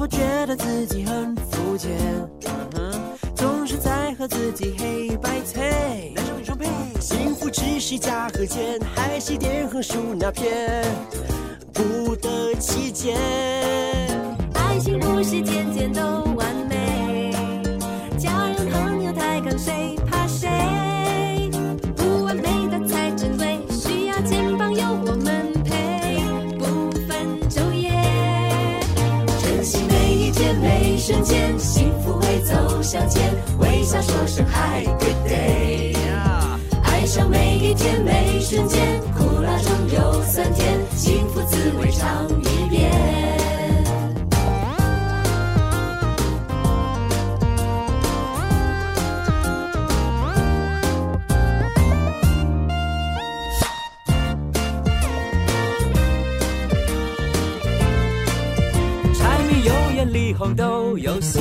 是否觉得自己很肤浅？总是在和自己黑白配。幸福只是价和钱，还是点横竖那片不得其解。爱情不是件件都瞬间，幸福会走向前，微笑说声 Hi Good Day。爱上每一天每一瞬间，苦辣中有酸甜，幸福滋味尝一遍。都有些，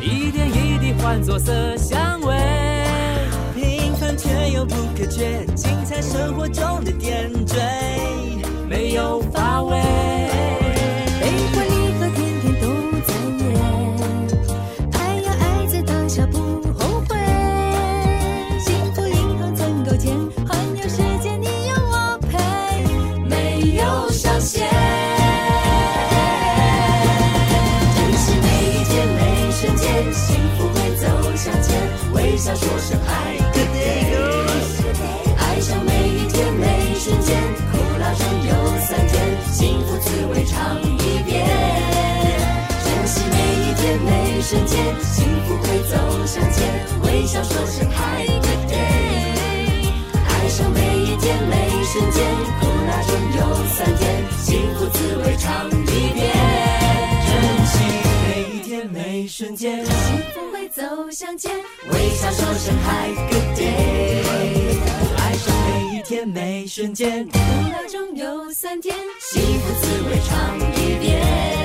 一点一滴换作色香味。平凡却又不可缺，精彩生活中的点缀，说声爱 good day。爱上每一天每一瞬间，苦辣中有酸甜，幸福滋味尝一遍。珍惜每一天每一瞬间，幸福会走向前，微笑说声 Hi good day。爱上每一天每一瞬间，苦辣中有酸甜，幸福滋味尝一遍。珍惜每一天每一瞬间，走向前，微笑说声 Hi good day。爱上每一天每瞬间。苦辣中有酸甜，幸福滋味尝一遍。